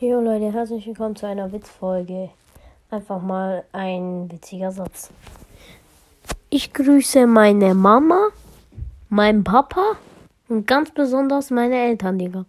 Jo Leute, herzlich willkommen zu einer Witzfolge. Einfach mal ein witziger Satz. Ich grüße meine Mama, meinen Papa und ganz besonders meine Eltern, Digga.